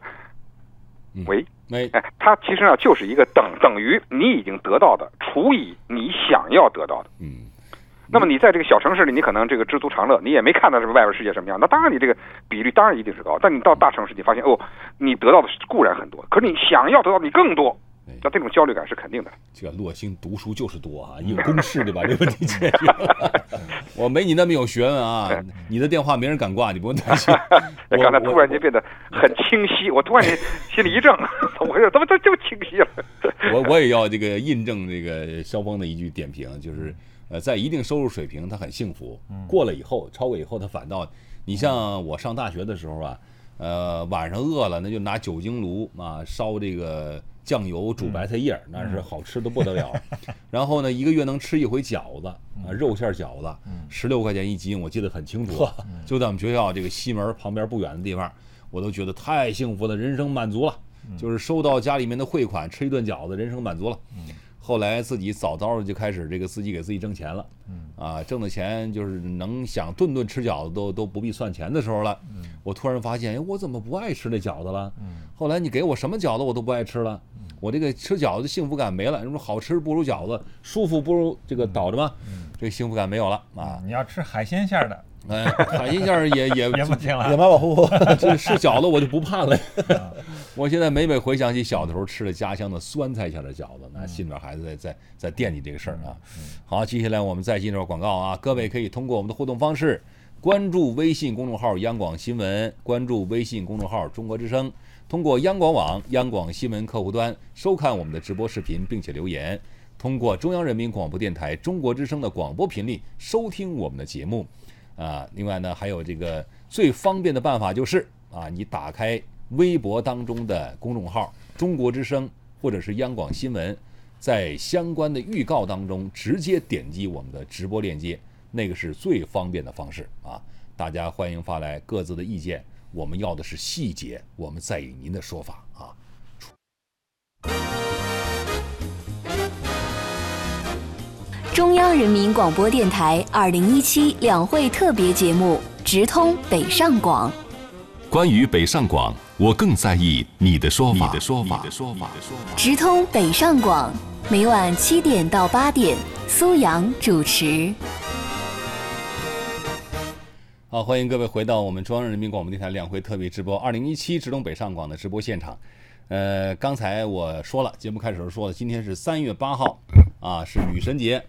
喂，没哎，它其实呢就是一个等等于你已经得到的除以你想要得到的。嗯，那么你在这个小城市里，你可能这个知足常乐，你也没看到这个外边世界什么样，那当然你这个比率当然一定是高。但你到大城市，你发现哦，你得到的固然很多，可是你想要得到的你更多对，那这种焦虑感是肯定的。这个洛星读书就是多啊，一个公式对吧这个问题解决了。*laughs* 我没你那么有学问啊，你的电话没人敢挂，你不用担心。*laughs* 我刚才突然间变得很清晰，我突然间心里一怔，*laughs* 怎么回事？怎么这就清晰了？我我也要这个印证这个肖峰的一句点评，就是呃，在一定收入水平，他很幸福，过了以后，超过以后，他反倒，你像我上大学的时候啊，呃，晚上饿了，那就拿酒精炉啊烧这个酱油煮白菜叶儿，那是好吃的不得了。*laughs* 然后呢，一个月能吃一回饺子啊，肉馅饺子，十六块钱一斤，我记得很清楚，就在我们学校这个西门旁边不远的地方，我都觉得太幸福了，人生满足了。就是收到家里面的汇款，吃一顿饺子，人生满足了。后来自己早早的就开始这个自己给自己挣钱了，啊，挣的钱就是能想顿顿吃饺子都都不必算钱的时候了。我突然发现，哎，我怎么不爱吃那饺子了？后来你给我什么饺子我都不爱吃了，我这个吃饺子的幸福感没了。什么好吃不如饺子，舒服不如这个倒着嘛，这个幸福感没有了啊。你要吃海鲜馅儿的哎，海鲜馅儿也也 *laughs* 也不行也。马马虎虎。*laughs* 这是饺子我就不怕了。*laughs* 我现在每每回想起小的时候吃的家乡的酸菜馅的饺子，那心里边还是在在在惦记这个事儿啊。好，接下来我们再进入广告啊，各位可以通过我们的互动方式，关注微信公众号央广新闻，关注微信公众号中国之声，通过央广网、央广新闻客户端收看我们的直播视频，并且留言。通过中央人民广播电台中国之声的广播频率收听我们的节目。啊，另外呢，还有这个最方便的办法就是啊，你打开微博当中的公众号“中国之声”或者是央广新闻，在相关的预告当中直接点击我们的直播链接，那个是最方便的方式啊！大家欢迎发来各自的意见，我们要的是细节，我们在意您的说法啊。中央人民广播电台二零一七两会特别节目直通北上广。关于北上广，我更在意你的说法。你的说法。你的说法。直通北上广，每晚七点到八点，苏阳主持。好，欢迎各位回到我们中央人民广播电台两会特别直播二零一七直通北上广的直播现场。呃，刚才我说了，节目开始时候说了，今天是三月八号，啊，是女神节。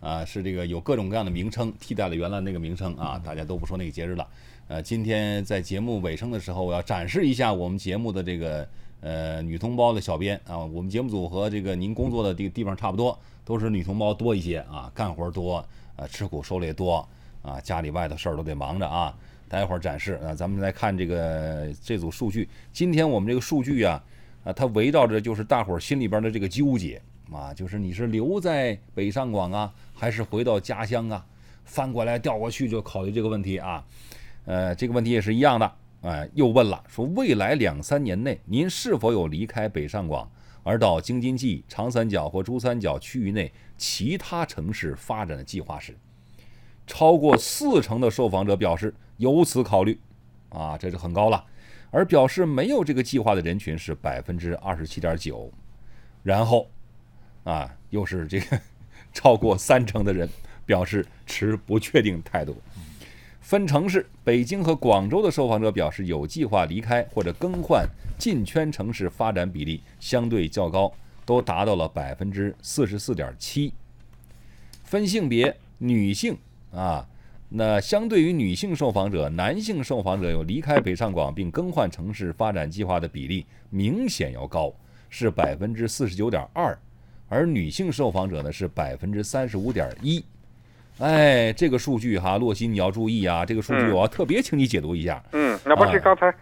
啊，是这个有各种各样的名称替代了原来那个名称啊，大家都不说那个节日了。呃，今天在节目尾声的时候，我要展示一下我们节目的这个呃女同胞的小编啊，我们节目组和这个您工作的地地方差不多，都是女同胞多一些啊，干活多，呃，吃苦受累多啊，家里外头事儿都得忙着啊。待会儿展示啊，咱们来看这个这组数据。今天我们这个数据啊，啊，它围绕着就是大伙儿心里边的这个纠结。啊，就是你是留在北上广啊，还是回到家乡啊？翻过来调过去就考虑这个问题啊。呃，这个问题也是一样的，哎，又问了，说未来两三年内您是否有离开北上广而到京津冀、长三角或珠三角区域内其他城市发展的计划时，超过四成的受访者表示有此考虑，啊，这是很高了。而表示没有这个计划的人群是百分之二十七点九，然后。啊，又是这个超过三成的人表示持不确定态度。分城市，北京和广州的受访者表示有计划离开或者更换进圈城市发展比例相对较高，都达到了百分之四十四点七。分性别，女性啊，那相对于女性受访者，男性受访者有离开北上广并更换城市发展计划的比例明显要高，是百分之四十九点二。而女性受访者呢是百分之三十五点一，哎，这个数据哈，洛西你要注意啊，这个数据我要特别请你解读一下。嗯，那不是刚才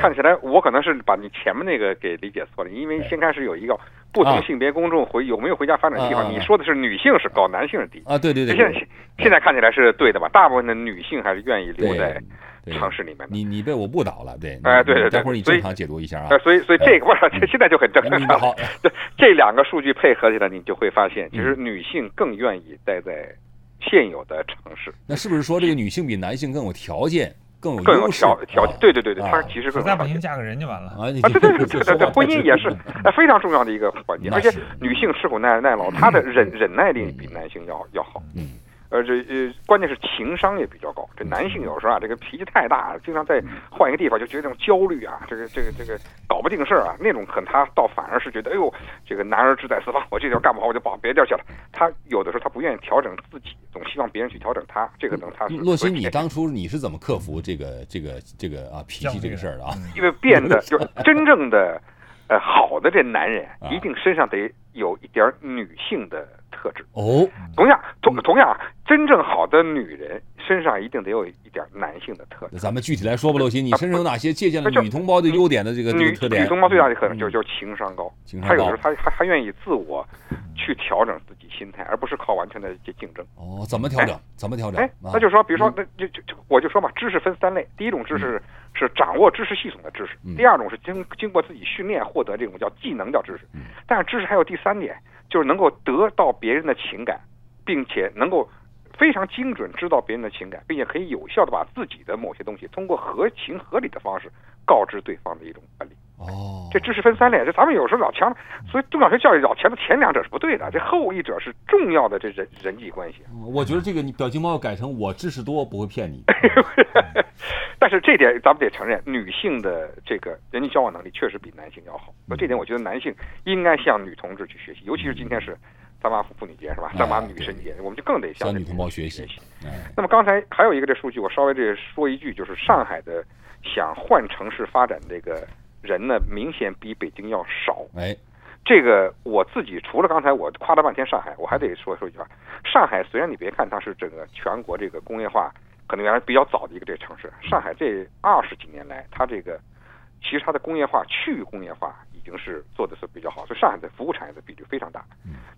看起来我可能是把你前面那个给理解错了，因为先开始有一个不同性别公众回有没有回家发展计划，你说的是女性是高，男性是低啊？对对对。现在现在看起来是对的吧？大部分的女性还是愿意留在。城市里面，你你被我误导了，对，哎，对对对，待会儿你正常解读一下啊。所以所以这个不是，现在就很正常。好，*laughs* 对，这两个数据配合起来，你就会发现，其实女性更愿意待在现有的城市。那是不是说这个女性比男性更有条件，更有更有条条件？对对对对，她其实更在不行嫁个人就完了啊！对对对对对，婚姻也是 *laughs* 非常重要的一个环节，而且女性吃苦耐耐劳，她的忍忍耐力比男性要要好。嗯。呃，这呃，关键是情商也比较高。这男性有时候啊，这个脾气太大，经常在换一个地方就觉得这种焦虑啊，这个这个这个搞不定事儿啊，那种可能他倒反而是觉得，哎呦，这个男儿志在四方，我这条干不好我就跑别地儿去了。他有的时候他不愿意调整自己，总希望别人去调整他。这个能他洛西，你当初你是怎么克服这个这个这个啊脾气这个事儿的啊？因为变得就 *laughs* 真正的呃好的这男人，一定身上得有一点女性的。特质哦，同样同同样，真正好的女人身上一定得有一点男性的特质。咱们具体来说吧，刘鑫，你身上有哪些借鉴了女同胞的优点的这个特点？女同胞最大的可能就是就是情商高，她有时候她她她愿意自我去调整自己心态，而不是靠完全的竞竞争。哦，怎么调整？怎么调整？哎，那就说，比如说，那就就就我就说嘛，知识分三类，第一种知识是掌握知识系统的知识，第二种是经经过自己训练获得这种叫技能叫知识，但是知识还有第三点。就是能够得到别人的情感，并且能够非常精准知道别人的情感，并且可以有效的把自己的某些东西通过合情合理的方式告知对方的一种本领。哦，这知识分三类，这咱们有时候老强，所以中小学教育老强的前两者是不对的，这后一者是重要的这人人际关系。我觉得这个你表情包要改成我知识多，不会骗你。*laughs* *laughs* 但是这点咱们得承认，女性的这个人际交往能力确实比男性要好。那这点我觉得男性应该向女同志去学习，尤其是今天是三八妇女节是吧？三八女神节，我们就更得向女同胞学习。那么刚才还有一个这数据，我稍微这说一句，就是上海的想换城市发展这个。人呢，明显比北京要少。哎，这个我自己除了刚才我夸了半天上海，我还得说说一句话：上海虽然你别看它是整个全国这个工业化可能原来比较早的一个这个城市，上海这二十几年来，它这个其实它的工业化区域工业化已经经是做的是比较好，所以上海的服务产业的比例非常大。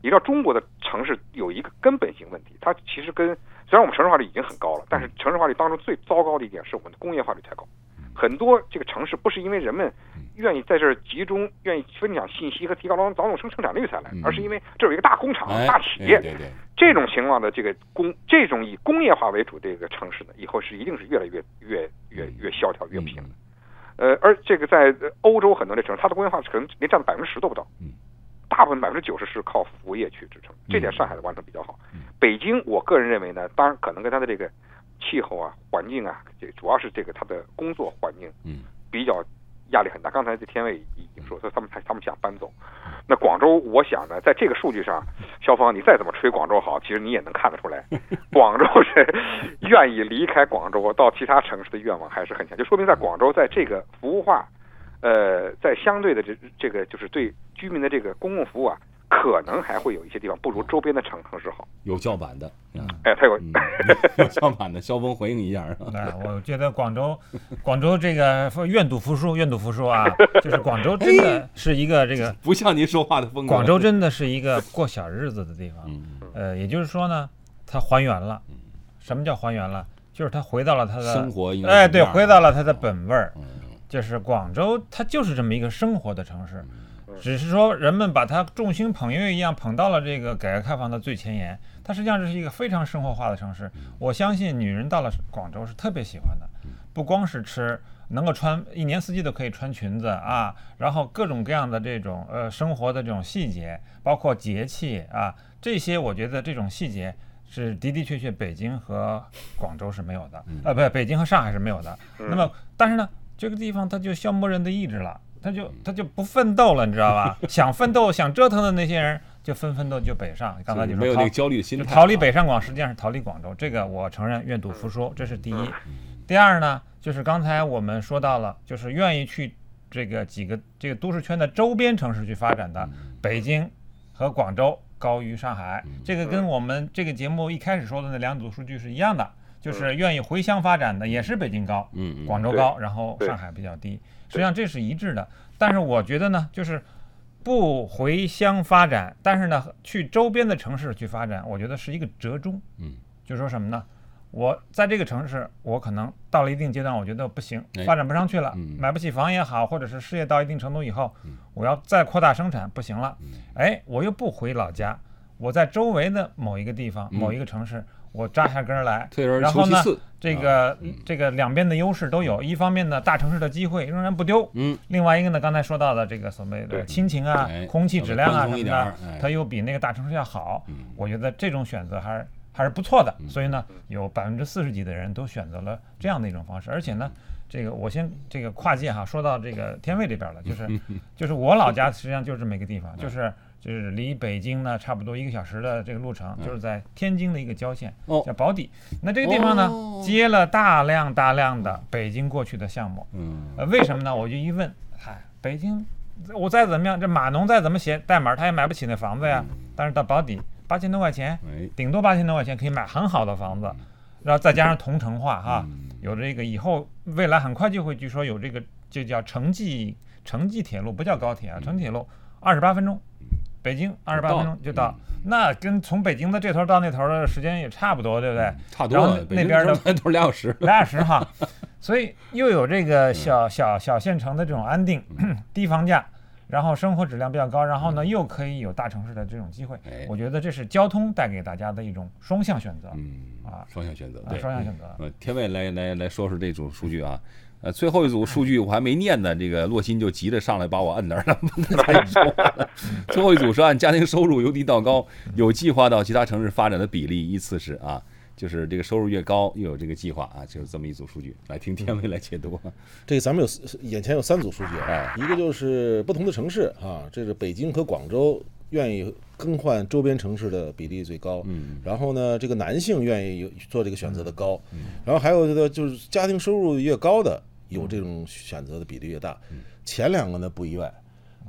你知道中国的城市有一个根本性问题，它其实跟虽然我们城市化率已经很高了，但是城市化率当中最糟糕的一点是我们的工业化率太高。很多这个城市不是因为人们愿意在这儿集中、愿意分享信息和提高劳动劳动生生产率才来，而是因为这有一个大工厂、哎大企业。对对，这种情况的这个工，这种以工业化为主这个城市呢，以后是一定是越来越越越越萧条、越不行的。呃，而这个在呃欧洲很多的城市，它的工业化可能连占百分之十都不到，嗯，大部分百分之九十是靠服务业去支撑，这点上海的完成比较好。北京，我个人认为呢，当然可能跟它的这个气候啊、环境啊，这主要是这个他的工作环境，嗯，比较压力很大。刚才这天卫已经说，所以他们才他们想搬走。那广州，我想呢，在这个数据上，肖芳，你再怎么吹广州好，其实你也能看得出来，*laughs* 广州是愿意离开广州到其他城市的愿望还是很强，就说明在广州，在这个服务化，呃，在相对的这这个就是对居民的这个公共服务啊，可能还会有一些地方不如周边的城城市好。有叫板的，嗯哎，它有，嗯 *laughs* 有叫板的，肖峰回应一下。*laughs* 哎，我觉得广州，广州这个愿赌服输，愿赌服输啊，*laughs* 就是广州真的是一个这个，不像您说话的风格。广州真的是一个过小日子的地方。嗯，呃，也就是说呢，它还原了。什么叫还原了？就是它回到了它的生活应该哎，对，回到了它的本味儿。嗯就是广州，它就是这么一个生活的城市，只是说人们把它众星捧月一样捧到了这个改革开放的最前沿。它实际上这是一个非常生活化的城市。我相信女人到了广州是特别喜欢的，不光是吃，能够穿一年四季都可以穿裙子啊，然后各种各样的这种呃生活的这种细节，包括节气啊，这些我觉得这种细节。是的的确确，北京和广州是没有的，呃，不，北京和上海是没有的。那么，但是呢，这个地方它就消磨人的意志了，他就他就不奋斗了，你知道吧？*laughs* 想奋斗、想折腾的那些人，就纷纷都就北上。刚才你说逃没有那个焦虑的心态逃离北上广，实际上是逃离广州。这个我承认愿赌服输，这是第一。第二呢，就是刚才我们说到了，就是愿意去这个几个这个都市圈的周边城市去发展的，北京和广州高于上海。这个跟我们这个节目一开始说的那两组数据是一样的，就是愿意回乡发展的也是北京高，广州高，然后上海比较低。实际上这是一致的。但是我觉得呢，就是不回乡发展，但是呢，去周边的城市去发展，我觉得是一个折中。嗯，就说什么呢？我在这个城市，我可能到了一定阶段，我觉得不行哎，发展不上去了，嗯。买不起房也好，或者是事业到一定程度以后，我要再扩大生产，不行了，哎，我又不回老家，我在周围的某一个地方、嗯。某一个城市，我扎下根儿来，退而然后呢求其次，这个这个两边的优势都有，一方面呢，大城市的机会仍然不丢，嗯，另外一个呢，刚才说到的这个所谓的亲情啊哎、空气质量啊什么的哎，它又比那个大城市要好嗯。我觉得这种选择还是还是不错的。所以呢，有百分之四十几的人都选择了这样的一种方式，而且呢。这个我先这个跨界哈，说到这个天卫这边了，就是 *laughs* 就是我老家实际上就是这么一个地方，就是就是离北京呢差不多一个小时的这个路程，就是在天津的一个郊县哦。叫宝坻。那这个地方呢哦。接了大量大量的北京过去的项目，嗯。呃，为什么呢？我就一问，嗨，北京，我再怎么样，这码农再怎么写代码，他也买不起那房子呀。但是到保底八千多块钱，哎。顶多八千多块钱可以买很好的房子，然后再加上同城化哈，嗯。有这个以后未来很快就会据说有这个就叫城际城际铁路，不叫高铁啊，城际铁路二十八分钟，北京二十八分钟就到，那跟从北京的这头到那头的时间也差不多，对不对？差不多了，然后那边的都是俩小时。俩小时哈，*laughs* 所以又有这个小小小县城的这种安定、*clears throat* 低房价，然后生活质量比较高，然后呢又可以有大城市的这种机会哎，我觉得这是交通带给大家的一种双向选择嗯啊双向选择，双向选择。呃，天卫来来来说说这组数据啊。呃，最后一组数据我还没念呢，这个洛鑫就急着上来把我摁那儿了。*laughs* *laughs* 最后一组是按家庭收入由低到高，有计划到其他城市发展的比例依次是啊，就是这个收入越高，又有这个计划啊，就是这么一组数据。来听天威来解读。*laughs* 这个咱们有眼前有三组数据哎啊，一个就是不同的城市啊，这是北京和广州愿意更换周边城市的比例最高，嗯，然后呢，这个男性愿意有做这个选择的高，然后还有这个就是家庭收入越高的有这种选择的比例越大，前两个呢不意外。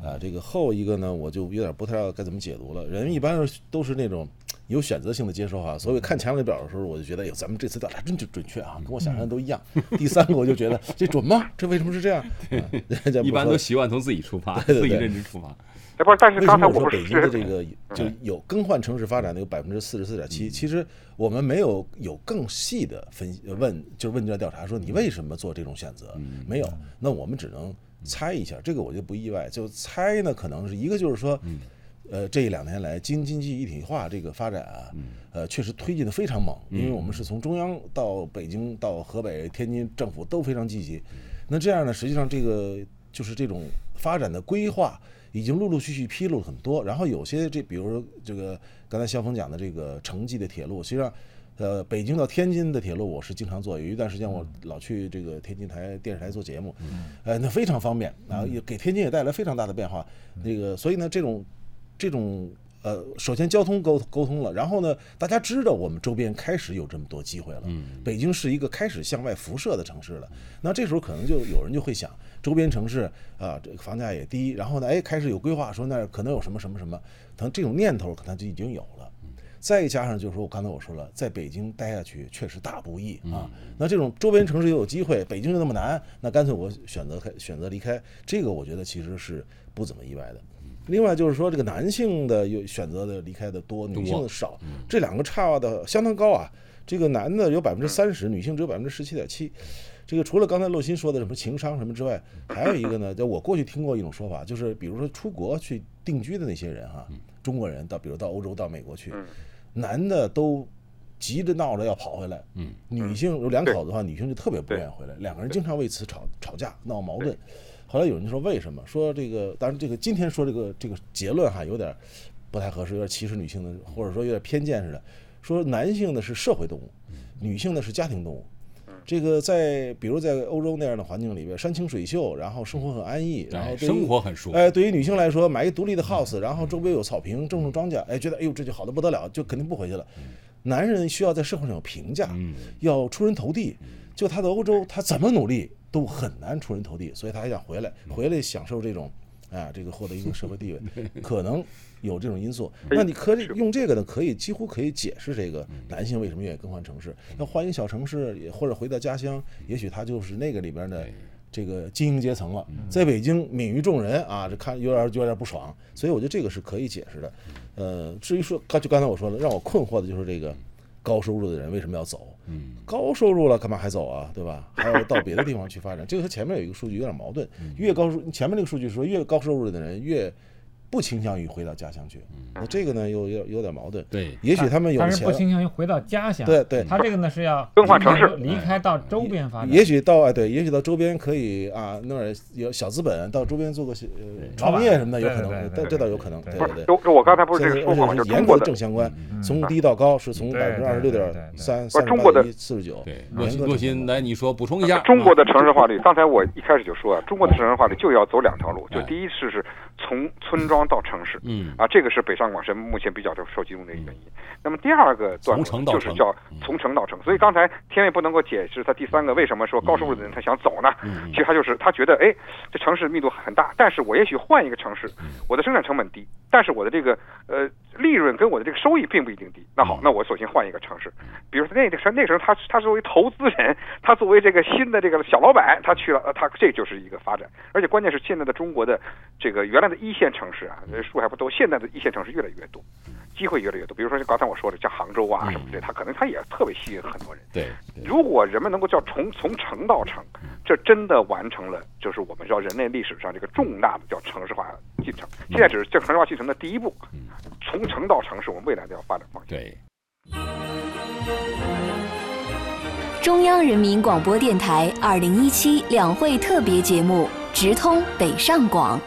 啊，这个后一个呢，我就有点不太知道该怎么解读了。人一般都是那种有选择性的接收哈。所以看前两个表的时候，我就觉得，哎呦，咱们这次调查真就准确啊，跟我想象的都一样。第三个我就觉得这准吗？这为什么是这样？啊 *laughs* 一般都 *laughs* 习惯从自己出发，自己认知出发。哎，不是，但是为什刚才么我说北京的这个就有更换城市发展的有百分之四十四点七？其实我们没有有更细的分析问，就是问卷调查说你为什么做这种选择？没有，那我们只能猜一下。这个我就不意外，就猜呢，可能是一个就是说，呃，这两年来京津冀一体化这个发展啊，呃，确实推进的非常猛，因为我们是从中央到北京到河北、天津政府都非常积极。那这样呢，实际上这个就是这种发展的规划已经陆陆续续披露了很多，然后有些这比如说这个刚才肖峰讲的这个城际的铁路，实际上。呃，北京到天津的铁路我是经常坐，有一段时间我老去这个天津台电视台做节目，呃，那非常方便，然后也给天津也带来非常大的变化。那个，所以呢，这种这种呃，首先交通沟沟通了，然后呢，大家知道我们周边开始有这么多机会了。嗯北京是一个开始向外辐射的城市了。那这时候可能就有人就会想，周边城市啊，这个房价也低，然后呢，哎，开始有规划说那儿可能有什么什么什么，可能这种念头可能就已经有了。再加上就是说我刚才我说了，在北京待下去确实大不易啊。那这种周边城市又有机会，北京又那么难，那干脆我选择开选择离开，这个我觉得其实是不怎么意外的。另外就是说，这个男性的有选择的离开的多，女性的少，这两个差的相当高啊。这个男的有百分之三十，女性只有百分之十七点七。这个除了刚才洛鑫说的什么情商什么之外，还有一个呢，就我过去听过一种说法，就是比如说出国去定居的那些人哈，中国人到比如到欧洲到美国去，男的都急着闹着要跑回来，嗯，女性有两口子的话，女性就特别不愿意回来，两个人经常为此吵吵架闹矛盾。后来有人就说为什么？说这个，当然这个今天说这个这个结论哈有点不太合适，有点歧视女性的，或者说有点偏见似的。说男性呢是社会动物，女性呢是家庭动物。这个在比如在欧洲那样的环境里边，山清水秀，然后生活很安逸，然后对生活很舒服。哎，对于女性来说，买一独立的 house，然后周边有草坪，种种庄稼，哎，觉得哎呦这就好的不得了，就肯定不回去了。男人需要在社会上有评价，要出人头地。就他在欧洲，他怎么努力都很难出人头地，所以他还想回来，回来享受这种，啊，这个获得一定社会地位，*laughs* 可能有这种因素。那你可以用这个呢，可以几乎可以解释这个男性为什么愿意更换城市，那换一个小城市，也或者回到家乡，也许他就是那个里边的。这个精英阶层了，在北京泯于众人啊，这看有点有点不爽，所以我觉得这个是可以解释的。呃，至于说刚就刚才我说的，让我困惑的就是这个高收入的人为什么要走？嗯，高收入了干嘛还走啊？对吧？还要到别的地方去发展，这个和前面有一个数据有点矛盾。越高收前面那个数据说越高收入的人越不倾向于回到家乡去，那这个呢又有有点矛盾。对，也许他们有钱但是不，倾向于回到家乡。对对他这个呢是要更换城市离开到周边发展。也许到哎对，也许到周边可以啊，弄点有小资本，到周边做个创业什么的，有可能，对对对但这倒有可能，对不是对对。，我刚才不是这个说法是严格的就中国的正相关，从低到高是从百分之二十六点三、不三是中国的一、四十九。对，洛洛鑫，来你说补充一下。中国的啊城市化率，刚才我一开始就说啊，中国的城市化率就要走两条路，就哎第一是是从村庄到城市，嗯。啊，这个是北上广深目前比较受集中的原因。那么第二个段落就是叫从城到城，所以刚才天卫不能够解释他第三个为什么说高收入的人他想走呢？嗯。其实他就是他觉得，哎，这城市密度很大，但是我也许换一个城市，嗯。我的生产成本低，但是我的这个呃利润跟我的这个收益并不一定低。那好，嗯那我索性换一个城市，比如说那个时候那时候他他作为投资人，他作为这个新的这个小老板，他去了，呃他这就是一个发展。而且关键是现在的中国的这个原来的一线城市啊，这数还不多，现在的一线城市越来越多，机会越来越多。比如说刚才我说的，像杭州啊什么之类，它可能他也特别吸引很多人。对，如果人们能够叫从从城到城，这真的完成了就是我们知道人类历史上这个重大的叫城市化进程。现在只是这城市化进程的第一步，从城到城是我们未来的要发展方向。对，中央人民广播电台二零一七两会特别节目《直通北上广》。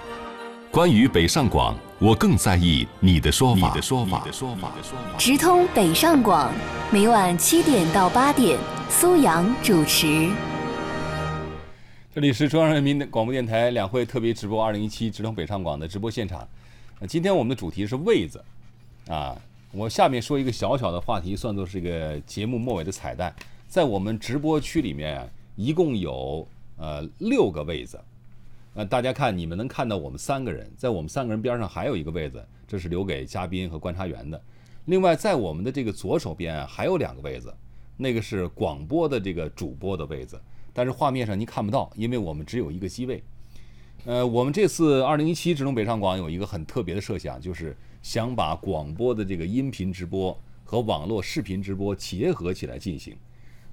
关于北上广，我更在意你的说法。你的说法。直通北上广，每晚七点到八点，苏阳主持。这里是中央人民广播电台两会特别直播二零一七直通北上广的直播现场。那今天我们的主题是位子，啊，我下面说一个小小的话题，算作是一个节目末尾的彩蛋。在我们直播区里面，一共有呃六个位子。呃，大家看，你们能看到我们三个人，在我们三个人边上还有一个位子，这是留给嘉宾和观察员的。另外，在我们的这个左手边，还有两个位子，那个是广播的这个主播的位子，但是画面上您看不到，因为我们只有一个机位。呃，我们这次二零一七直通北上广有一个很特别的设想，就是想把广播的这个音频直播和网络视频直播结合起来进行。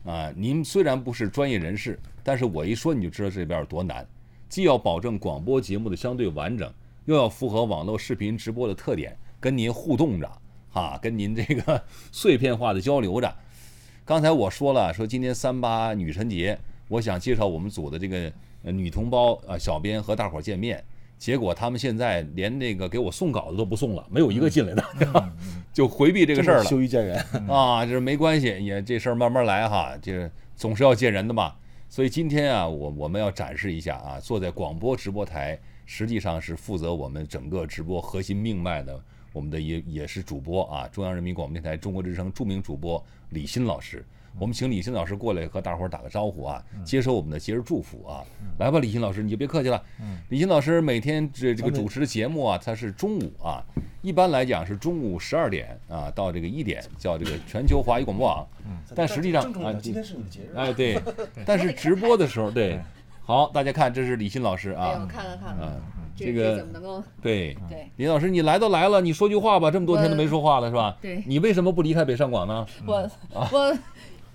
啊，您虽然不是专业人士，但是我一说你就知道这边有多难，既要保证广播节目的相对完整，又要符合网络视频直播的特点，跟您互动着，哈，跟您这个碎片化的交流着。*laughs* 刚才我说了，说今天三八女神节，我想介绍我们组的这个。女同胞啊，小编和大伙儿见面，结果他们现在连那个给我送稿子都不送了，没有一个进来的，*laughs* 就回避这个事儿了。羞于见人啊，就是没关系，也这事儿慢慢来哈，这总是要见人的嘛。所以今天啊，我我们要展示一下啊，坐在广播直播台，实际上是负责我们整个直播核心命脉的，我们的也也是主播啊，中央人民广播电台中国之声著名主播李欣老师。我们请李欣老师过来和大伙儿打个招呼啊，接受我们的节日祝福啊。来吧，李欣老师，你就别客气了。李欣老师每天这这个主持的节目啊，他是中午啊，一般来讲是中午十二点啊到这个一点，叫这个全球华语广播网。但实际上啊，今天是你的节日。哎，对。*laughs* 但是直播的时候，对。好，大家看，这是李欣老师啊。我看看看。嗯，这个怎么能够？对对。林老师，你来都来了，你说句话吧，这么多天都没说话了，是吧？对。你为什么不离开北上广呢？我我。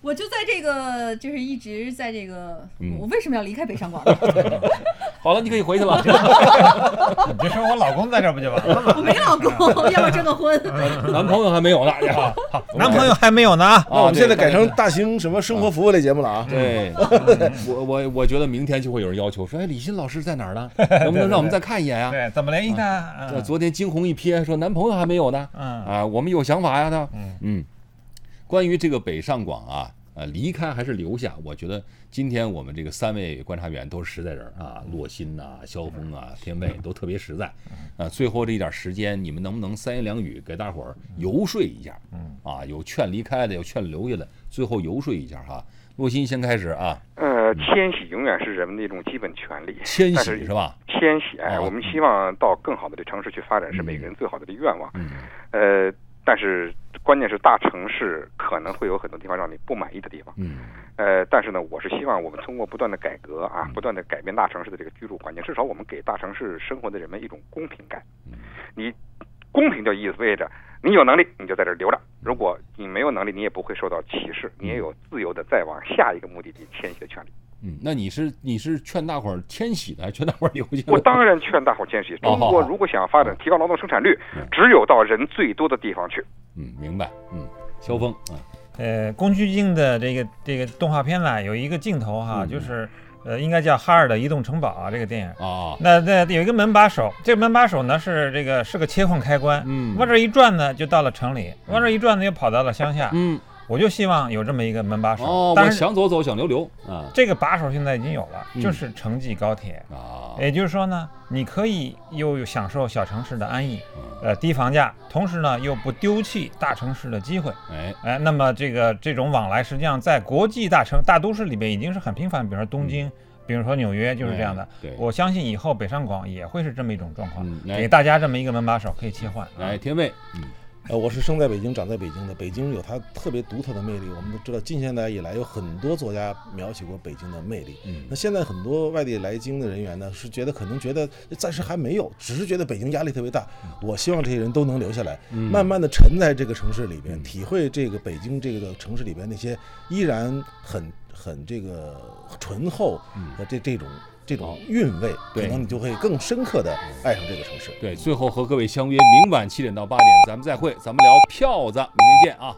我就在这个，就是一直在这个，我为什么要离开北上广呢？*laughs* 好了，你可以回去了。*laughs* 你别说我老公在这不就完了？我没老公，要不要征个婚？男朋友还没有呢。好，*laughs* 男朋友还没有呢。啊，我们现在改成大型什么生活服务类节目了啊？对，我我我觉得明天就会有人要求说，哎，李欣老师在哪儿呢？能不能让我们再看一眼呀？对，怎么联系他？昨天惊鸿一瞥，说男朋友还没有呢。嗯啊，我们有想法呀，他。嗯嗯。关于这个北上广啊，呃，离开还是留下？我觉得今天我们这个三位观察员都是实在人啊，洛鑫呐、肖峰啊、天卫都特别实在。啊，最后这一点时间，你们能不能三言两语给大伙儿游说一下？嗯，啊，有劝离开的，有劝留下的，最后游说一下哈。洛鑫先开始啊。呃，迁徙永远是人们的一种基本权利。迁徙是吧？迁徙，哎，我们希望到更好的这城市去发展，是每个人最好的这愿望。嗯。呃。但是关键是大城市可能会有很多地方让你不满意的地方，嗯，呃，但是呢，我是希望我们通过不断的改革啊，不断的改变大城市的这个居住环境，至少我们给大城市生活的人们一种公平感。你公平就意味着你有能力你就在这留着，如果你没有能力，你也不会受到歧视，你也有自由的再往下一个目的地迁徙的权利。嗯，那你是你是劝大伙儿迁徙呢，还是劝大伙儿留下？我当然劝大伙儿迁徙。中国如果想要发展、提高劳动生产率，只有到人最多的地方去。嗯，明白。嗯，萧峰啊，呃，宫崎骏的这个这个动画片呢，有一个镜头哈，就是呃，应该叫《哈尔的移动城堡》啊，这个电影啊。那那有一个门把手，这个门把手呢是这个是个切换开关，嗯，往这一转呢就到了城里，往这一转呢又跑到了乡下，嗯。我就希望有这么一个门把手，哦，我想走走，想留留啊。这个把手现在已经有了，就是城际高铁啊。也就是说呢，你可以又享受小城市的安逸，呃，低房价，同时呢又不丢弃大城市的机会。哎哎，那么这个这种往来，实际上在国际大城大都市里边已经是很频繁，比如说东京，比如说纽约，就是这样的。我相信以后北上广也会是这么一种状况，给大家这么一个门把手可以切换。来，天卫，嗯。呃，我是生在北京、长在北京的。北京有它特别独特的魅力。我们都知道，近现代以来有很多作家描写过北京的魅力。嗯，那现在很多外地来京的人员呢，是觉得可能觉得暂时还没有，只是觉得北京压力特别大。我希望这些人都能留下来，慢慢的沉在这个城市里边，体会这个北京这个城市里边那些依然很很这个醇厚的这这种。这种韵味，可能你就会更深刻的爱上这个城市。对，最后和各位相约明晚七点到八点，咱们再会，咱们聊票子，明天见啊。